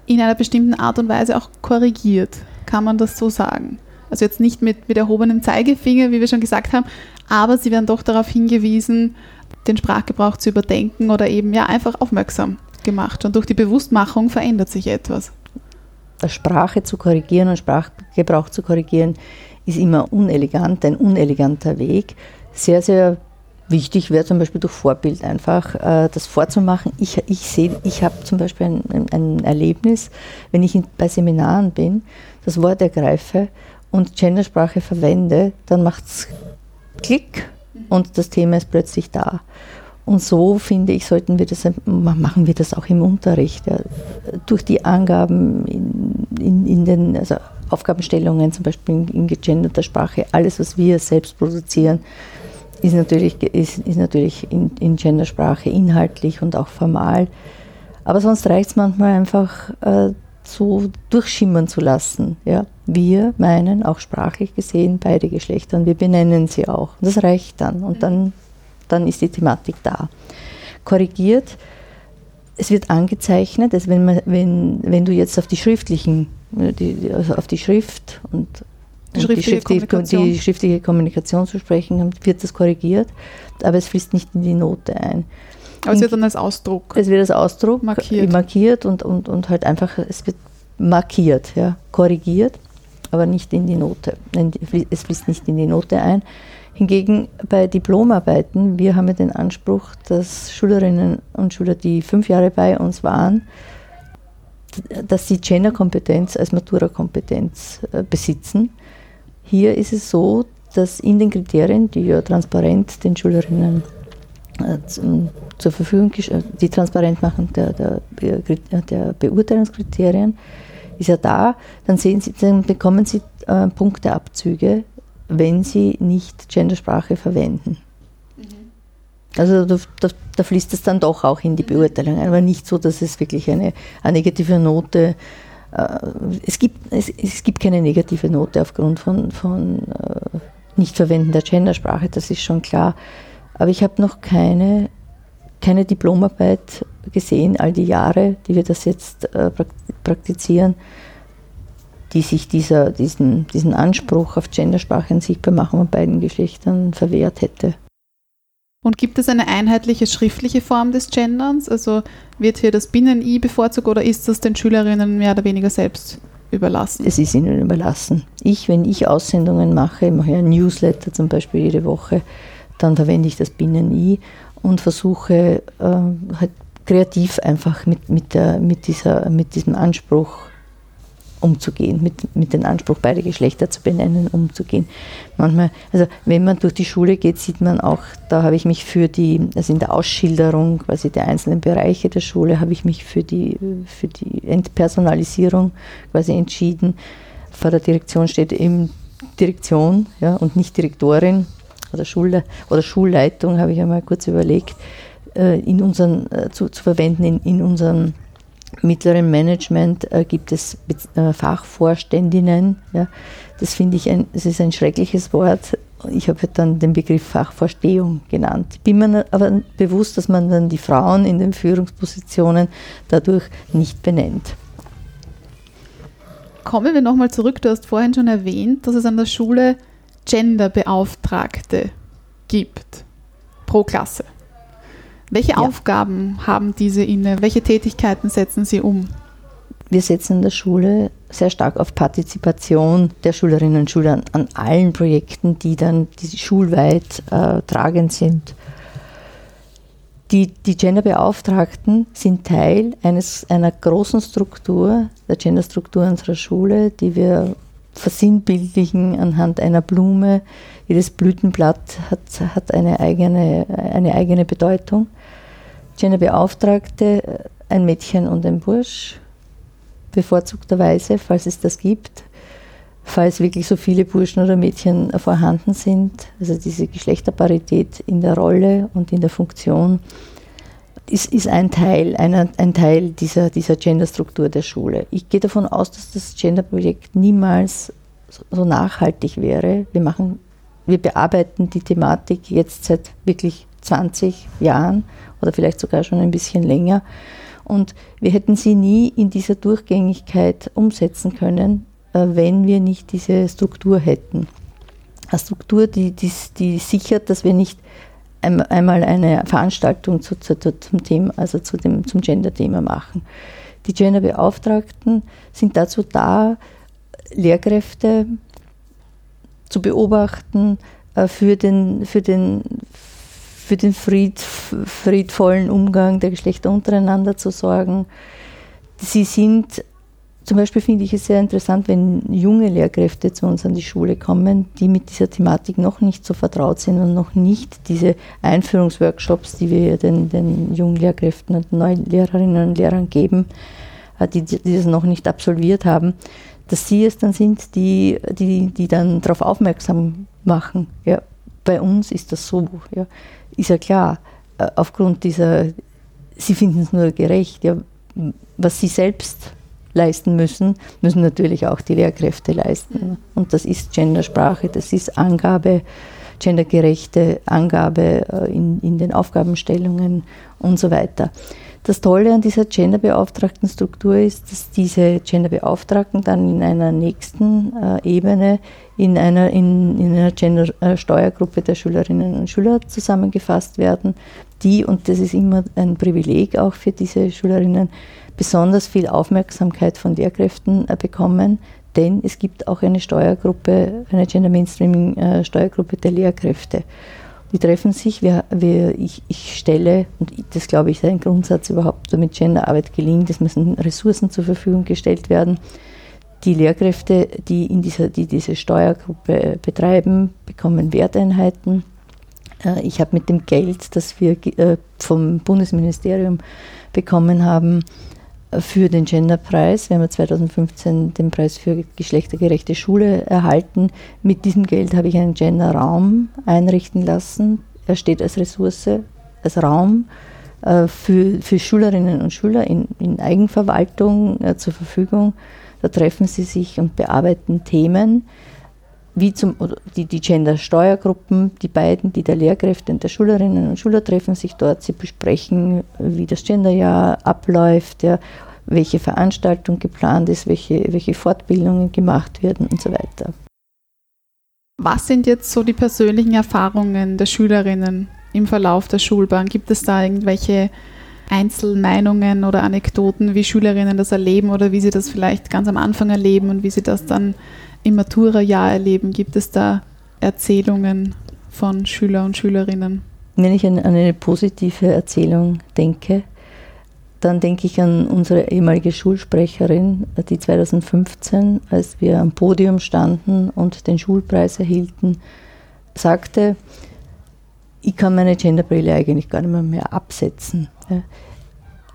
in einer bestimmten Art und Weise auch korrigiert. Kann man das so sagen? Also jetzt nicht mit, mit erhobenem Zeigefinger, wie wir schon gesagt haben, aber sie werden doch darauf hingewiesen, den Sprachgebrauch zu überdenken oder eben ja einfach aufmerksam gemacht. Und durch die Bewusstmachung verändert sich etwas. Sprache zu korrigieren und Sprachgebrauch zu korrigieren ist immer unelegant, ein uneleganter Weg. Sehr, sehr wichtig wäre zum Beispiel durch Vorbild einfach äh, das vorzumachen. Ich, ich sehe, ich habe zum Beispiel ein, ein, Erlebnis, wenn ich in, bei Seminaren bin, das Wort ergreife und Gendersprache verwende, dann macht es Klick und das Thema ist plötzlich da. Und so finde ich, sollten wir das, machen wir das auch im Unterricht. Ja. Durch die Angaben in, in, in den also Aufgabenstellungen, zum Beispiel in, in gegenderter Sprache, alles, was wir selbst produzieren, ist natürlich, ist, ist natürlich in, in Gendersprache inhaltlich und auch formal. Aber sonst reicht es manchmal einfach äh, so durchschimmern zu lassen. Ja? Wir meinen, auch sprachlich gesehen, beide Geschlechter und wir benennen sie auch. Und das reicht dann und dann, dann ist die Thematik da. Korrigiert, es wird angezeichnet, also wenn, man, wenn, wenn du jetzt auf die schriftlichen, die, also auf die Schrift und die schriftliche, die, schriftliche die, schriftliche Kommunikation zu sprechen, wird das korrigiert, aber es fließt nicht in die Note ein. Aber es wird dann als Ausdruck. Es wird als Ausdruck markiert, markiert und, und, und halt einfach, es wird markiert, ja, korrigiert, aber nicht in die Note. Es fließt nicht in die Note ein. Hingegen bei Diplomarbeiten, wir haben ja den Anspruch, dass Schülerinnen und Schüler, die fünf Jahre bei uns waren, dass sie Genderkompetenz als Matura-Kompetenz äh, besitzen. Hier ist es so, dass in den Kriterien, die ja transparent den Schülerinnen äh, zur Verfügung, die transparent machen der, der, der Beurteilungskriterien, ist ja da, dann, sehen Sie, dann bekommen Sie äh, Punkteabzüge, wenn Sie nicht Gendersprache verwenden. Mhm. Also da, da, da, fließt es dann doch auch in die Beurteilung, aber nicht so, dass es wirklich eine, eine negative Note äh, es gibt, es, es, gibt keine negative Note aufgrund von, von äh, Nichtverwenden der Gendersprache, das ist schon klar. Aber ich habe noch keine, keine Diplomarbeit gesehen, all die Jahre, die wir das jetzt äh, praktizieren, die sich dieser, diesen, diesen Anspruch auf Gendersprache sichtbar machen von beiden Geschlechtern verwehrt hätte. Und gibt es eine einheitliche schriftliche Form des Genderns? Also wird hier das Binnen-I bevorzugt oder ist das den Schülerinnen mehr oder weniger selbst überlassen? Es ist ihnen überlassen. Ich, wenn ich Aussendungen mache, ich mache ein Newsletter zum Beispiel jede Woche, dann verwende ich das Binnen-I und versuche äh, halt kreativ einfach mit, mit, der, mit, dieser, mit diesem Anspruch umzugehen, mit, mit dem Anspruch, beide Geschlechter zu benennen, umzugehen. Manchmal, also wenn man durch die Schule geht, sieht man auch, da habe ich mich für die, also in der Ausschilderung quasi der einzelnen Bereiche der Schule, habe ich mich für die, für die Entpersonalisierung quasi entschieden. Vor der Direktion steht eben Direktion ja, und nicht Direktorin oder, Schule, oder Schulleitung, habe ich einmal kurz überlegt, äh, in unseren, äh, zu, zu verwenden in, in unseren mittleren Management äh, gibt es äh, Fachvorständinnen. Ja. Das finde ich ein, das ist ein schreckliches Wort. Ich habe halt dann den Begriff Fachvorstehung genannt. Bin mir aber bewusst, dass man dann die Frauen in den Führungspositionen dadurch nicht benennt. Kommen wir nochmal zurück. Du hast vorhin schon erwähnt, dass es an der Schule Genderbeauftragte gibt pro Klasse. Welche ja. Aufgaben haben diese inne? Welche Tätigkeiten setzen sie um? Wir setzen in der Schule sehr stark auf Partizipation der Schülerinnen und Schüler an allen Projekten, die dann die schulweit äh, tragend sind. Die, die Genderbeauftragten sind Teil eines, einer großen Struktur, der Genderstruktur unserer Schule, die wir versinnbildlichen anhand einer Blume. Jedes Blütenblatt hat, hat eine, eigene, eine eigene Bedeutung. Genderbeauftragte, äh, ein Mädchen und ein Bursch, bevorzugterweise, falls es das gibt, falls wirklich so viele Burschen oder Mädchen vorhanden sind. Also diese Geschlechterparität in der Rolle und in der Funktion ist, ist ein Teil, einer, ein Teil dieser, dieser Genderstruktur der Schule. Ich gehe davon aus, dass das Genderprojekt niemals so nachhaltig wäre. Wir machen, wir bearbeiten die Thematik jetzt seit wirklich 20 Jahren oder vielleicht sogar schon ein bisschen länger. Und wir hätten sie nie in dieser Durchgängigkeit umsetzen können, äh, wenn wir nicht diese Struktur hätten. Eine Struktur, die, die, die sichert, dass wir nicht einmal eine Veranstaltung zu, zu, zum Thema, also zu dem, zum Gender-Thema machen. Die Genderbeauftragten sind dazu da, Lehrkräfte zu beobachten, äh, für den, für den, für den Fried, friedvollen Umgang der Geschlechter untereinander zu sorgen. Sie sind, zum Beispiel finde ich es sehr interessant, wenn junge Lehrkräfte zu uns an die Schule kommen, die mit dieser Thematik noch nicht so vertraut sind und noch nicht diese Einführungsworkshops, die wir den, den jungen Lehrkräften und neuen Lehrerinnen und Lehrern geben, äh, die, die das noch nicht absolviert haben, dass sie es dann sind, die, die, die dann darauf aufmerksam machen. Ja, bei uns ist das so. Ja ist ja klar, äh, aufgrund dieser, sie finden es nur gerecht, ja, was sie selbst leisten müssen, müssen natürlich auch die Lehrkräfte leisten. Und das ist Gendersprache, das ist Angabe, gendergerechte Angabe äh, in, in den Aufgabenstellungen und so weiter. Das Tolle an dieser Genderbeauftragtenstruktur ist, dass diese Genderbeauftragten dann in einer nächsten äh, Ebene in einer, in, in einer Gender-Steuergruppe der Schülerinnen und Schüler zusammengefasst werden, die, und das ist immer ein Privileg auch für diese Schülerinnen, besonders viel Aufmerksamkeit von Lehrkräften äh, bekommen, denn es gibt auch eine Steuergruppe, eine Gender Mainstreaming-Steuergruppe äh, der Lehrkräfte. Die treffen sich, wir, wir, ich, ich stelle, und das glaube ich ist ein Grundsatz überhaupt, damit Genderarbeit gelingt, es müssen Ressourcen zur Verfügung gestellt werden. Die Lehrkräfte, die, in dieser, die diese Steuergruppe betreiben, bekommen Werteinheiten. Äh, ich habe mit dem Geld, das wir äh, vom Bundesministerium bekommen haben, für den Genderpreis. Wir haben 2015 den Preis für geschlechtergerechte Schule erhalten. Mit diesem Geld habe ich einen Genderraum einrichten lassen. Er steht als Ressource, als Raum äh, für, für Schülerinnen und Schüler in, in Eigenverwaltung äh, zur Verfügung. Da treffen sie sich und bearbeiten Themen, wie zum, die, die Gender-Steuergruppen, die beiden, die der Lehrkräfte und der Schülerinnen und Schüler treffen sich dort, sie besprechen, wie das Genderjahr abläuft, ja, welche Veranstaltung geplant ist, welche, welche Fortbildungen gemacht werden und so weiter. Was sind jetzt so die persönlichen Erfahrungen der Schülerinnen im Verlauf der Schulbahn? Gibt es da irgendwelche Einzelmeinungen oder Anekdoten, wie Schülerinnen das erleben oder wie sie das vielleicht ganz am Anfang erleben und wie sie das dann im Matura-Jahr erleben? Gibt es da Erzählungen von Schüler und Schülerinnen? Wenn ich an eine positive Erzählung denke, dann denke ich an unsere ehemalige Schulsprecherin, die 2015, als wir am Podium standen und den Schulpreis erhielten, sagte, ich kann meine Genderbrille eigentlich gar nicht mehr, absetzen.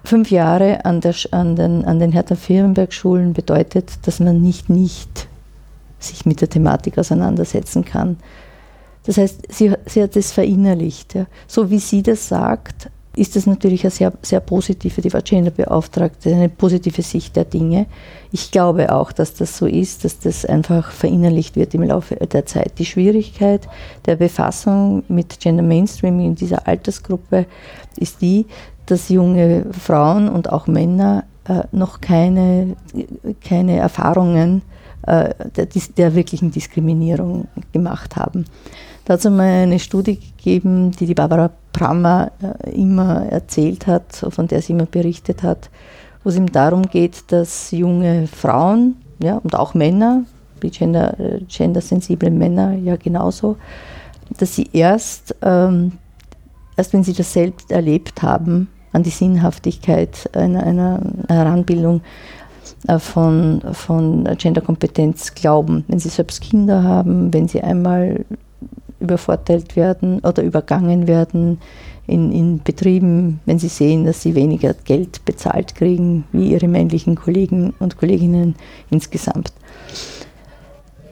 Fünf Jahre an, der, an den, an den Hertha-Firmenberg-Schulen bedeutet, dass man nicht nicht sich mit der Thematik auseinandersetzen kann. Das heißt, sie, sie hat es verinnerlicht. Ja. So wie sie das sagt, ist das natürlich eine sehr, sehr positive, die war Genderbeauftragte, eine positive Sicht der Dinge. Ich glaube auch, dass das so ist, dass das einfach verinnerlicht wird im Laufe der Zeit. Die Schwierigkeit der Befassung mit Gender Mainstreaming in dieser Altersgruppe ist die, dass junge Frauen und auch Männer äh, noch keine, keine Erfahrungen der, der, wirklichen Diskriminierung gemacht haben. Da hat es einmal eine Studie gegeben, die die Barbara Prammer äh, immer erzählt hat, von der sie immer berichtet hat, wo es ihm darum geht, dass junge Frauen ja, und auch Männer, gender, äh, gendersensible Männer ja genauso, dass sie erst, ähm, erst wenn sie das selbst erlebt haben, an die Sinnhaftigkeit einer, einer Heranbildung äh, von, von Genderkompetenz glauben. Wenn sie selbst Kinder haben, wenn sie einmal übervorteilt werden oder übergangen werden in, in Betrieben, wenn sie sehen, dass sie weniger Geld bezahlt kriegen wie ihre männlichen Kollegen und Kolleginnen insgesamt.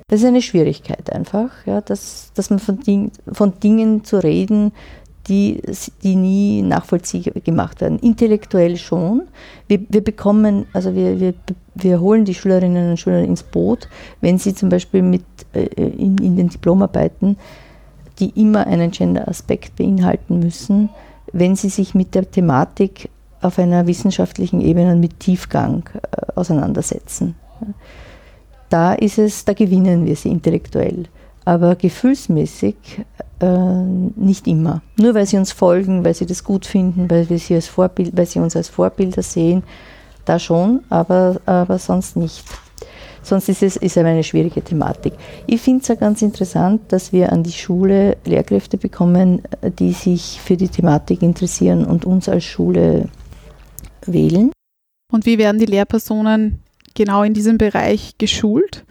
Das ist eine Schwierigkeit einfach, ja, dass, dass man von, Ding, von Dingen zu reden, die, die nie nachvollziehbar gemacht werden. Intellektuell schon. Wir, wir bekommen, also wir, wir, wir holen die Schülerinnen und Schüler ins Boot, wenn sie zum Beispiel mit, äh, in, in den Diplomarbeiten, die immer einen Gender-Aspekt beinhalten müssen, wenn sie sich mit der Thematik auf einer wissenschaftlichen Ebene mit Tiefgang äh, auseinandersetzen. Da ist es, da gewinnen wir sie intellektuell aber gefühlsmäßig äh, nicht immer. Nur weil sie uns folgen, weil sie das gut finden, weil, wir sie, als Vorbild, weil sie uns als Vorbilder sehen, da schon, aber, aber sonst nicht. Sonst ist es ist eine schwierige Thematik. Ich finde es ja ganz interessant, dass wir an die Schule Lehrkräfte bekommen, die sich für die Thematik interessieren und uns als Schule wählen. Und wie werden die Lehrpersonen genau in diesem Bereich geschult?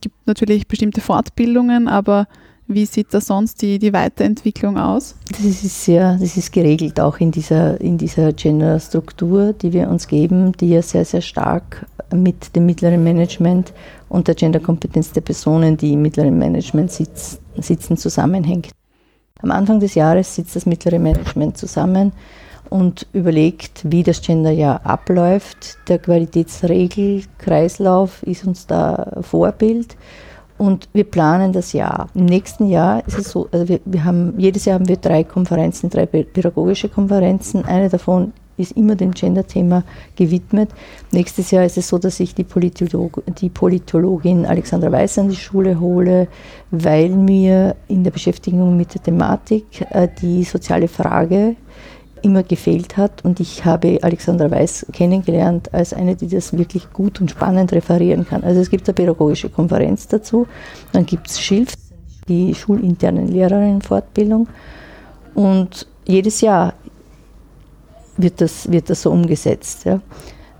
Gibt natürlich bestimmte Fortbildungen, aber wie sieht da sonst die, die Weiterentwicklung aus? Das ist sehr, das ist geregelt auch in dieser, in dieser Gender-Struktur, die wir uns geben, die ja sehr, sehr stark mit dem mittleren Management und der Gender-Kompetenz der Personen, die im mittleren Management sitz, sitzen, zusammenhängt. Am Anfang des Jahres sitzt das mittlere Management zusammen und überlegt, wie das Genderjahr abläuft. Der Qualitätsregelkreislauf ist uns da Vorbild und wir planen das Jahr. Im nächsten Jahr ist es so, also wir, wir haben, jedes Jahr haben wir drei Konferenzen, drei pädagogische Konferenzen. Eine davon ist immer dem Gender-Thema gewidmet. Nächstes Jahr ist es so, dass ich die, Politolog die Politologin Alexandra Weiß an die Schule hole, weil mir in der Beschäftigung mit der Thematik äh, die soziale Frage immer gefehlt hat. Und ich habe Alexandra Weiß kennengelernt als eine, die das wirklich gut und spannend referieren kann. Also es gibt eine pädagogische Konferenz dazu. Dann gibt es Schilf, die schulinternen Lehrerinnenfortbildung. Und jedes Jahr wird das, wird das so umgesetzt. Ja.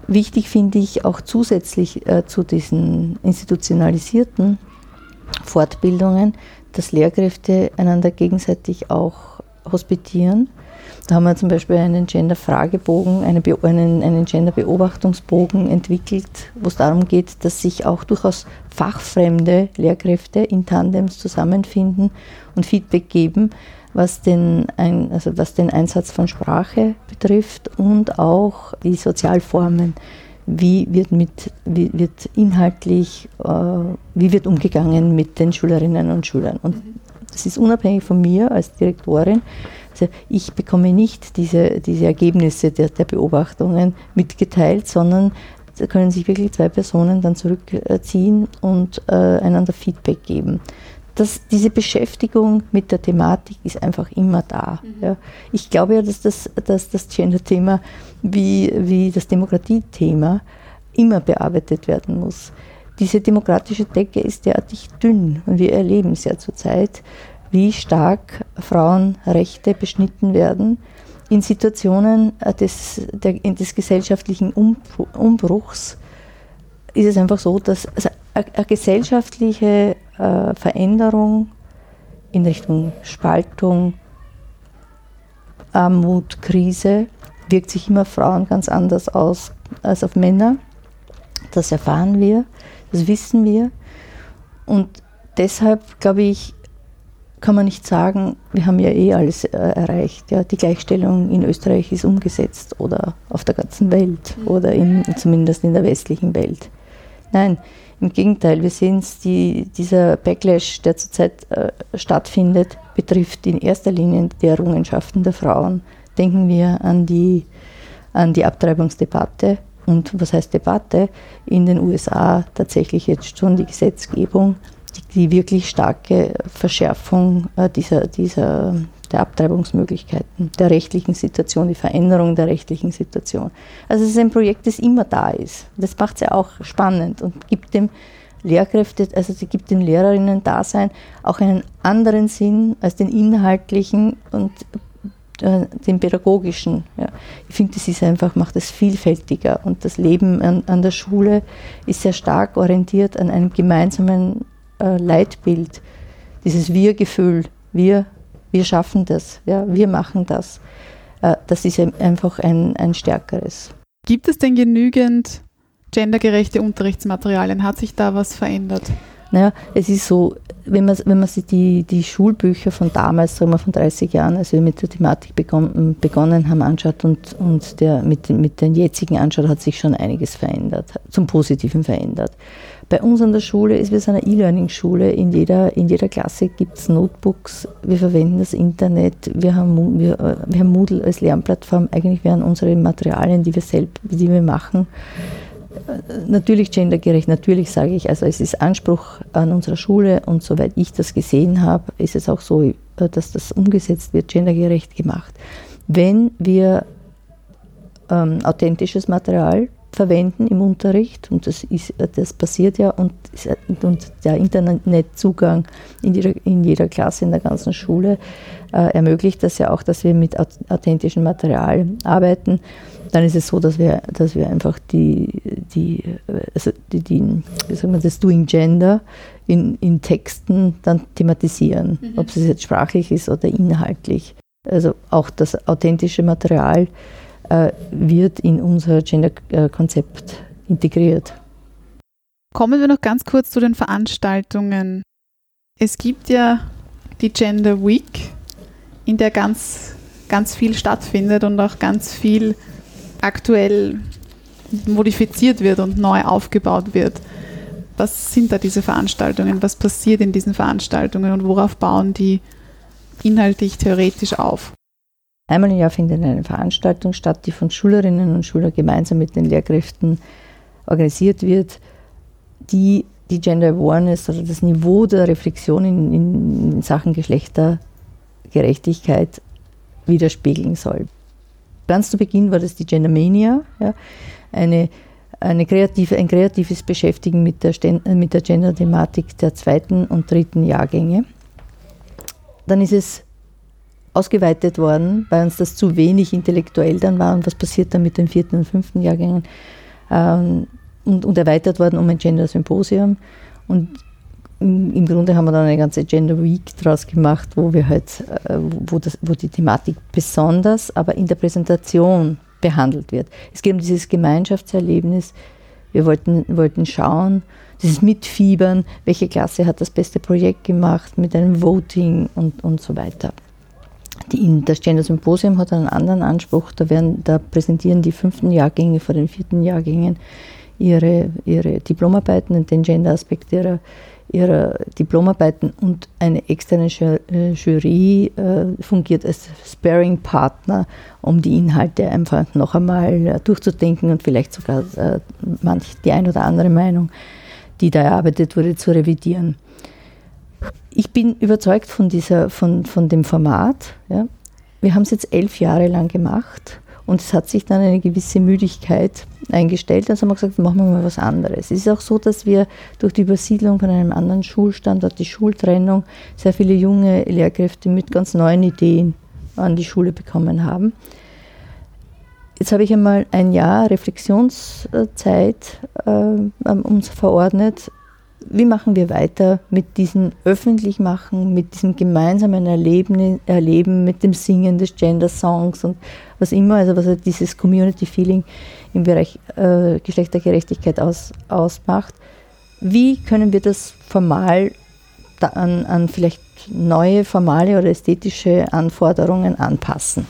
Wichtig finde ich auch zusätzlich äh, zu diesen institutionalisierten Fortbildungen, dass Lehrkräfte einander gegenseitig auch hospitieren Da haben wir zum Beispiel einen Gender-Fragebogen, einen, einen, einen Gender-Beobachtungsbogen entwickelt, wo es darum geht, dass sich auch durchaus fachfremde Lehrkräfte in Tandems zusammenfinden und Feedback geben, was den, ein, also was den Einsatz von Sprache betrifft und auch die Sozialformen. Wie wird, mit, wie wird inhaltlich, äh, wie wird umgegangen mit den Schülerinnen und Schülern. Und das ist unabhängig von mir als Direktorin. Also ich bekomme nicht diese, diese Ergebnisse der, der Beobachtungen mitgeteilt, sondern da können sich wirklich zwei Personen dann zurückziehen und äh, einander Feedback geben das, diese Beschäftigung mit der Thematik ist einfach immer da. Mhm. Ja. Ich glaube ja, dass das, dass das Gender-Thema wie, wie das Demokratiethema immer bearbeitet werden muss. Diese demokratische Decke ist derartig dünn und wir erleben es ja zurzeit, wie stark Frauenrechte beschnitten werden in Situationen des, der, des gesellschaftlichen Umbruchs ist es einfach so, dass also eine gesellschaftliche äh, Veränderung in Richtung Spaltung, Armut, Krise wirkt sich immer Frauen ganz anders aus als auf Männer. Das erfahren wir, das wissen wir. Und deshalb, glaube ich, kann man nicht sagen, wir haben ja eh alles äh, erreicht. Ja, die Gleichstellung in Österreich ist umgesetzt oder auf der ganzen Welt oder in, zumindest in der westlichen Welt. Nein, im Gegenteil, wir sehen es, die, dieser Backlash, der zurzeit äh, stattfindet, betrifft in erster Linie die Errungenschaften der Frauen. Denken wir an die, an die Abtreibungsdebatte. Und was heißt Debatte? In den USA tatsächlich jetzt schon die Gesetzgebung, die, wirklich starke Verschärfung äh, dieser, dieser der Abtreibungsmöglichkeiten, der rechtlichen Situation, die Veränderung der rechtlichen Situation. Also es ist ein Projekt, das immer da ist. Das macht es ja auch spannend und gibt dem Lehrkräfte, also sie gibt den Lehrerinnen Dasein auch einen anderen Sinn als den inhaltlichen und äh, den pädagogischen. Ja. Ich finde, das ist einfach, macht es vielfältiger und das Leben an, an, der Schule ist sehr stark orientiert an einem gemeinsamen äh, Leitbild, dieses Wir-Gefühl. Wir wir schaffen das, ja, wir machen das. Äh, das ist einfach ein, ein stärkeres. Gibt es denn genügend gendergerechte Unterrichtsmaterialien? Hat sich da was verändert? Naja, es ist so, wenn man, wenn man sich die, die Schulbücher von damals, sagen wir von 30 Jahren, als wir mit der Thematik begonnen, begonnen haben, anschaut und, und der, mit, mit den jetzigen anschaut, hat sich schon einiges verändert, zum Positiven verändert. Bei uns an der Schule ist, wir eine E-Learning-Schule. In jeder, in jeder Klasse gibt es Notebooks. Wir verwenden das Internet. Wir haben, wir, wir haben Moodle als Lernplattform. Eigentlich wären unsere Materialien, die wir selbst, die wir machen, natürlich gendergerecht, natürlich sage ich, also es ist Anspruch an unserer Schule und soweit ich das gesehen habe, ist es auch so, dass das umgesetzt wird, gendergerecht gemacht. Wenn wir ähm, authentisches Material verwenden im Unterricht und das, ist, das passiert ja und, und der Internetzugang in jeder, in jeder Klasse in der ganzen Schule äh, ermöglicht das ja auch, dass wir mit authentischem Material arbeiten. Dann ist es so, dass wir, dass wir einfach die, die, also die, die wie sagen wir, das Doing Gender in, in Texten dann thematisieren, mhm. ob es jetzt sprachlich ist oder inhaltlich. Also auch das authentische Material äh, wird in unser Gender-Konzept integriert. Kommen wir noch ganz kurz zu den Veranstaltungen. Es gibt ja die Gender Week, in der ganz, ganz viel stattfindet und auch ganz viel aktuell modifiziert wird und neu aufgebaut wird. Was sind da diese Veranstaltungen? Was passiert in diesen Veranstaltungen und worauf bauen die inhaltlich, theoretisch auf? Einmal im Jahr findet eine Veranstaltung statt, die von Schülerinnen und Schülern gemeinsam mit den Lehrkräften organisiert wird, die die Gender Awareness oder das Niveau der Reflexion in, in Sachen Geschlechtergerechtigkeit widerspiegeln soll. Ganz zu Beginn war das die Gendermania, ja, eine, eine kreative, ein kreatives Beschäftigen mit der, mit der Gender-Thematik der zweiten und dritten Jahrgänge. Dann ist es ausgeweitet worden, weil uns das zu wenig intellektuell dann war und was passiert dann mit den vierten und fünften Jahrgängen ähm, und, und, erweitert worden um ein Gender-Symposium. Und im Grunde haben wir dann eine ganze Gender Week draus gemacht, wo wir halt, äh, wo, das, wo die Thematik besonders, aber in der Präsentation behandelt wird. Es geht um dieses Gemeinschaftserlebnis. Wir wollten, wollten schauen, dieses Mitfiebern, welche Klasse hat das beste Projekt gemacht mit einem Voting und, und so weiter. Die, das Gender Symposium hat einen anderen Anspruch. Da, werden, da präsentieren die fünften Jahrgänge vor den vierten Jahrgängen ihre, ihre Diplomarbeiten und den Gender-Aspekt ihrer, ihrer Diplomarbeiten und eine externe äh, Jury äh, fungiert als Sparing-Partner, um die Inhalte einfach noch einmal äh, durchzudenken und vielleicht sogar äh, manch die ein oder andere Meinung, die da erarbeitet wurde, zu revidieren. Ich bin überzeugt von, dieser, von, von dem Format. Ja. Wir haben es jetzt elf Jahre lang gemacht und es hat sich dann eine gewisse Müdigkeit eingestellt. Also haben wir gesagt, machen wir mal was anderes. Es ist auch so, dass wir durch die Übersiedlung von einem anderen Schulstandort, die Schultrennung, sehr viele junge Lehrkräfte mit ganz neuen Ideen an die Schule bekommen haben. Jetzt habe ich einmal ein Jahr Reflexionszeit äh, uns verordnet, wie machen wir weiter mit diesem Öffentlichmachen, mit diesem gemeinsamen Erleben, Erleben mit dem Singen des Gender-Songs und was immer, also was halt dieses Community-Feeling im Bereich äh, Geschlechtergerechtigkeit aus, ausmacht. Wie können wir das formal an, an vielleicht neue formale oder ästhetische Anforderungen anpassen?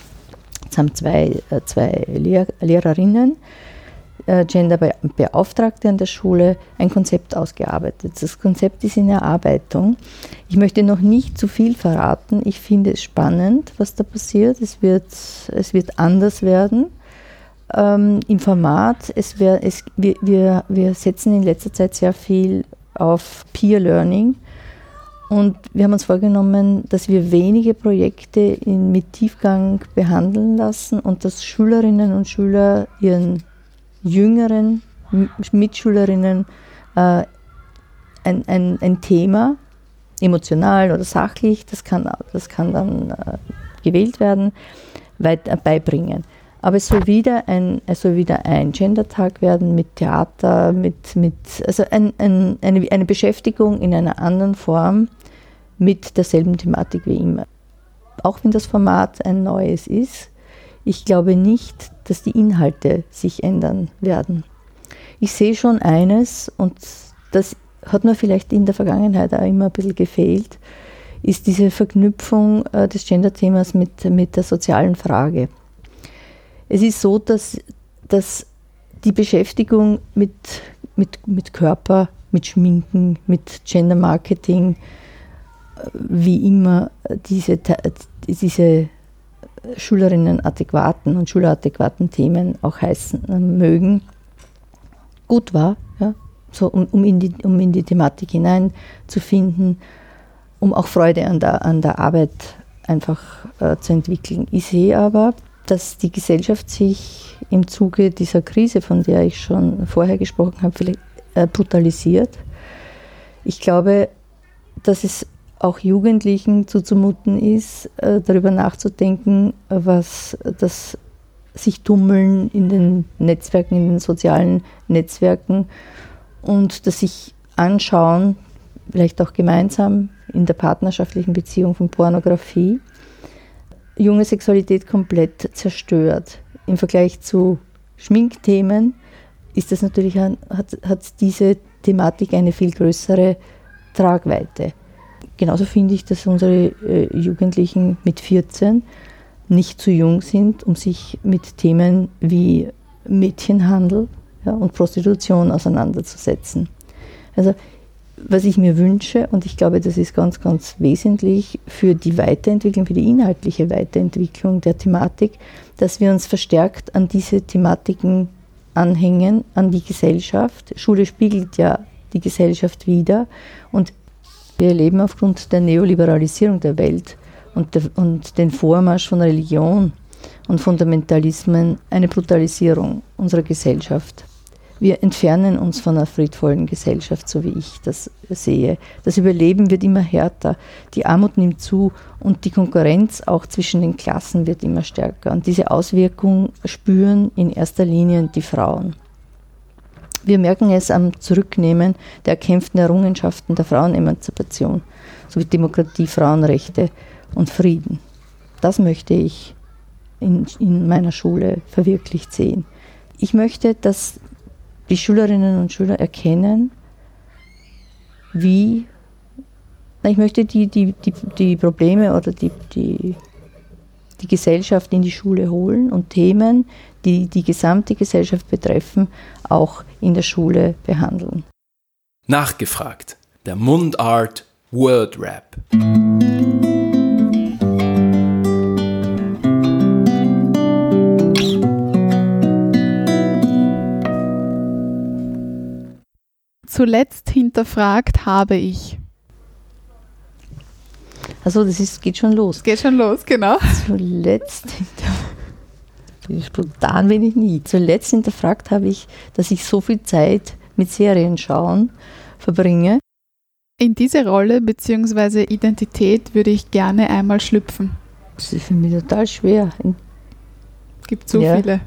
Jetzt haben zwei, äh, zwei Lehr Lehrerinnen Genderbeauftragte an der Schule ein Konzept ausgearbeitet. Das Konzept ist in Erarbeitung. Ich möchte noch nicht zu viel verraten. Ich finde es spannend, was da passiert. Es wird, es wird anders werden. Ähm, Im Format, es wär, es, wir, wir, wir setzen in letzter Zeit sehr viel auf Peer Learning. Und wir haben uns vorgenommen, dass wir wenige Projekte in, mit Tiefgang behandeln lassen und dass Schülerinnen und Schüler ihren jüngeren Mitschülerinnen äh, ein, ein, ein Thema, emotional oder sachlich, das kann, das kann dann äh, gewählt werden, weit, äh, beibringen. Aber es soll wieder ein, es soll wieder ein Gendertag werden mit Theater, mit, mit also ein, ein, eine, eine Beschäftigung in einer anderen Form mit derselben Thematik wie immer. Auch wenn das Format ein neues ist, ich glaube nicht, dass die Inhalte sich ändern werden. Ich sehe schon eines, und das hat mir vielleicht in der Vergangenheit auch immer ein bisschen gefehlt, ist diese Verknüpfung äh, des Gender-Themas mit, mit der sozialen Frage. Es ist so, dass, dass die Beschäftigung mit, mit, mit Körper, mit Schminken, mit Gender-Marketing, äh, wie immer diese, diese Schülerinnen adäquaten und Schüleradäquaten Themen auch heißen äh, mögen, gut war, ja, so um, um, in die, um in die Thematik hineinzufinden, um auch Freude an der, an der Arbeit einfach äh, zu entwickeln. Ich sehe aber, dass die Gesellschaft sich im Zuge dieser Krise, von der ich schon vorher gesprochen habe, vielleicht, äh, brutalisiert. Ich glaube, dass es auch Jugendlichen zuzumuten ist, äh, darüber nachzudenken, was das sich tummeln in den Netzwerken, in den sozialen Netzwerken und das sich anschauen, vielleicht auch gemeinsam in der partnerschaftlichen Beziehung von Pornografie, junge Sexualität komplett zerstört. Im Vergleich zu Schminkthemen ist das natürlich hat, hat diese Thematik eine viel größere Tragweite. Genauso finde ich, dass unsere äh, Jugendlichen mit 14 nicht zu jung sind, um sich mit Themen wie Mädchenhandel ja, und Prostitution auseinanderzusetzen. Also was ich mir wünsche, und ich glaube, das ist ganz, ganz wesentlich für die Weiterentwicklung, für die inhaltliche Weiterentwicklung der Thematik, dass wir uns verstärkt an diese Thematiken anhängen, an die Gesellschaft. Schule spiegelt ja die Gesellschaft wieder und wir erleben aufgrund der Neoliberalisierung der Welt und, der, und den Vormarsch von Religion und Fundamentalismen eine Brutalisierung unserer Gesellschaft. Wir entfernen uns von einer friedvollen Gesellschaft, so wie ich das sehe. Das Überleben wird immer härter, die Armut nimmt zu und die Konkurrenz auch zwischen den Klassen wird immer stärker. Und diese Auswirkung spüren in erster Linie die Frauen. Wir merken es am Zurücknehmen der erkämpften Errungenschaften der Frauenemanzipation sowie Demokratie, Frauenrechte und Frieden. Das möchte ich in, in meiner Schule verwirklicht sehen. Ich möchte, dass die Schülerinnen und Schüler erkennen, wie, ich möchte die, die, die, die Probleme oder die, die, die Gesellschaft in die Schule holen und Themen, die die gesamte Gesellschaft betreffen, auch in der Schule behandeln. Nachgefragt. Der Mundart Word Rap. Zuletzt hinterfragt habe ich. Also das ist, geht schon los. Geht schon los, genau. Zuletzt spontan bin ich nie. Zuletzt hinterfragt habe ich, dass ich so viel Zeit mit Serien schauen verbringe. In diese Rolle bzw. Identität würde ich gerne einmal schlüpfen. Das ist für mich total schwer. Es gibt so ja. viele.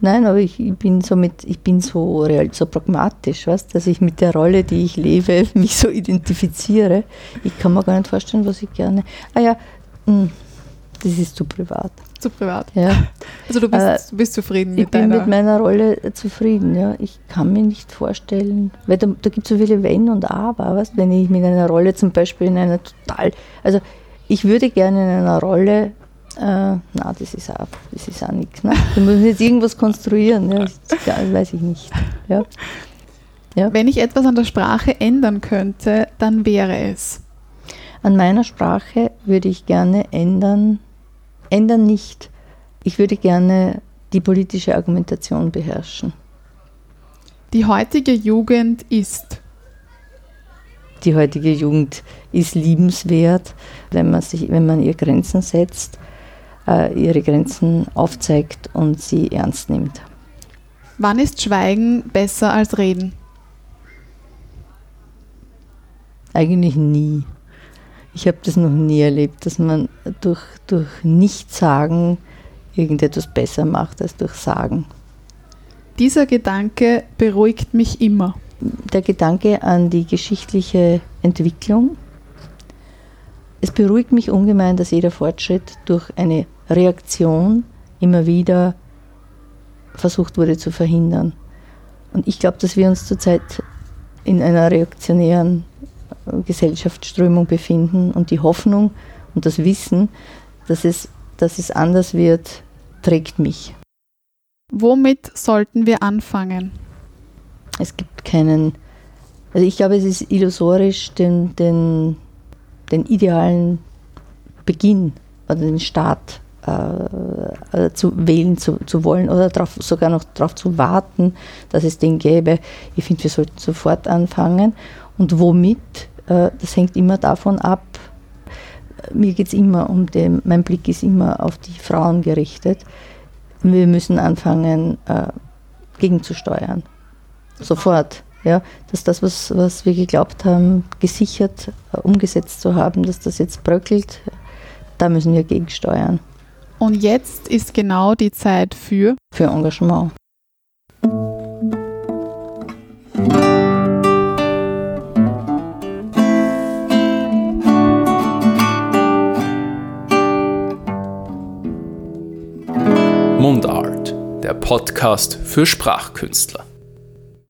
Nein, aber ich, ich, bin so mit, ich bin so real, so pragmatisch, weißt, dass ich mit der Rolle, die ich lebe, [LAUGHS] mich so identifiziere. Ich kann mir gar nicht vorstellen, was ich gerne. Ah ja, hm, das ist zu privat. Zu privat. Ja. Also du bist, äh, du bist zufrieden mit deiner... Ich bin mit meiner Rolle zufrieden, ja. Ich kann mir nicht vorstellen, weil da, da gibt es so viele Wenn und Aber, weißt, wenn ich mit einer Rolle zum Beispiel in einer total, also ich würde gerne in einer Rolle äh, na, das ist auch, das ist auch nichts. Ne? Du musst jetzt irgendwas konstruieren, ja, das, weiß ich nicht. Ja. Ja. Wenn ich etwas an der Sprache ändern könnte, dann wäre es. An meiner Sprache würde ich gerne ändern, ändern nicht. Ich würde gerne die politische Argumentation beherrschen. Die heutige Jugend ist. Die heutige Jugend ist liebenswert, wenn man, sich, wenn man ihr Grenzen setzt ihre Grenzen aufzeigt und sie ernst nimmt. Wann ist Schweigen besser als Reden? Eigentlich nie. Ich habe das noch nie erlebt, dass man durch, durch Nichtsagen irgendetwas besser macht als durch Sagen. Dieser Gedanke beruhigt mich immer. Der Gedanke an die geschichtliche Entwicklung. Es beruhigt mich ungemein, dass jeder Fortschritt durch eine Reaktion immer wieder versucht wurde zu verhindern. Und ich glaube, dass wir uns zurzeit in einer reaktionären äh, Gesellschaftsströmung befinden und die Hoffnung und das Wissen, dass es, dass es anders wird, trägt mich. Womit sollten wir anfangen? Es gibt keinen, also ich glaube, es ist illusorisch, den, den, den idealen Beginn oder den Start äh, äh, zu wählen zu, zu wollen oder drauf, sogar noch darauf zu warten, dass es den gäbe. Ich finde, wir sollten sofort anfangen. Und womit, äh, das hängt immer davon ab, mir geht es immer um den, mein Blick ist immer auf die Frauen gerichtet. Wir müssen anfangen, äh, gegenzusteuern. Sofort. Ja, dass das, was, was wir geglaubt haben, gesichert, äh, umgesetzt zu haben, dass das jetzt bröckelt, da müssen wir gegensteuern. Und jetzt ist genau die Zeit für für Engagement. Mundart, der Podcast für Sprachkünstler.